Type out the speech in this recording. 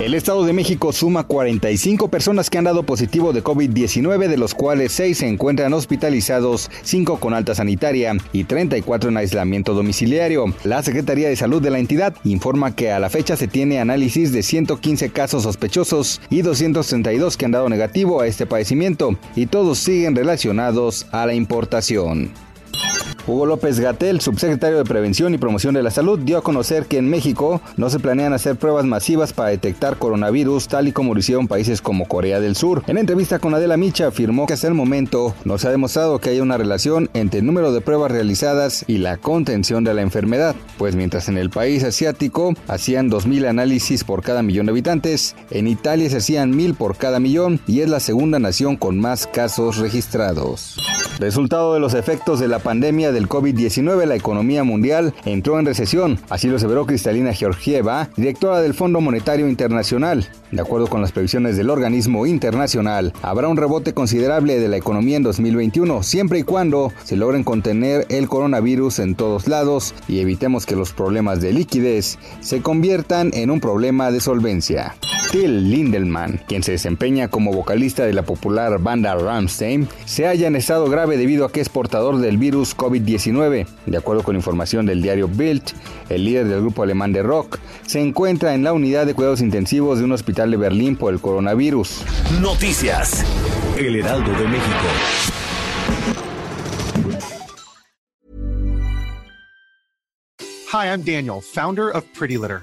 El Estado de México suma 45 personas que han dado positivo de COVID-19, de los cuales 6 se encuentran hospitalizados, 5 con alta sanitaria y 34 en aislamiento domiciliario. La Secretaría de Salud de la entidad informa que a la fecha se tiene análisis de 115 casos sospechosos y 232 que han dado negativo a este padecimiento y todos siguen relacionados a la importación. Hugo López Gatel, subsecretario de Prevención y Promoción de la Salud, dio a conocer que en México no se planean hacer pruebas masivas para detectar coronavirus, tal y como lo hicieron países como Corea del Sur. En entrevista con Adela Micha, afirmó que hasta el momento no se ha demostrado que haya una relación entre el número de pruebas realizadas y la contención de la enfermedad, pues mientras en el país asiático hacían 2.000 análisis por cada millón de habitantes, en Italia se hacían 1.000 por cada millón y es la segunda nación con más casos registrados. Resultado de los efectos de la pandemia del COVID-19, la economía mundial entró en recesión. Así lo aseveró Cristalina Georgieva, directora del Fondo Monetario Internacional. De acuerdo con las previsiones del organismo internacional, habrá un rebote considerable de la economía en 2021, siempre y cuando se logren contener el coronavirus en todos lados y evitemos que los problemas de liquidez se conviertan en un problema de solvencia. Till Lindelman, quien se desempeña como vocalista de la popular banda Rammstein, se halla en estado grave debido a que es portador del virus COVID-19. De acuerdo con información del diario Bild, el líder del grupo alemán de rock se encuentra en la unidad de cuidados intensivos de un hospital de Berlín por el coronavirus. Noticias. El Heraldo de México. Hi, I'm Daniel, founder of Pretty Litter.